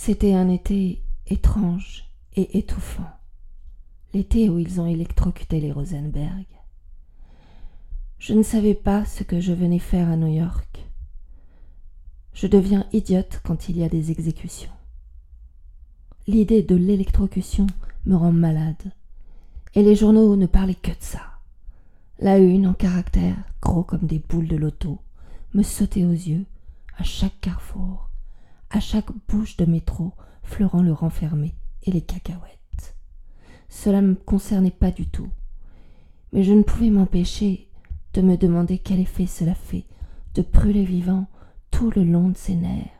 C'était un été étrange et étouffant. L'été où ils ont électrocuté les Rosenberg. Je ne savais pas ce que je venais faire à New York. Je deviens idiote quand il y a des exécutions. L'idée de l'électrocution me rend malade, et les journaux ne parlaient que de ça. La une en caractère, gros comme des boules de loto, me sautait aux yeux à chaque carrefour, à chaque bouche de métro fleurant le renfermé et les cacahuètes. Cela ne me concernait pas du tout, mais je ne pouvais m'empêcher de me demander quel effet cela fait de brûler vivant tout le long de ses nerfs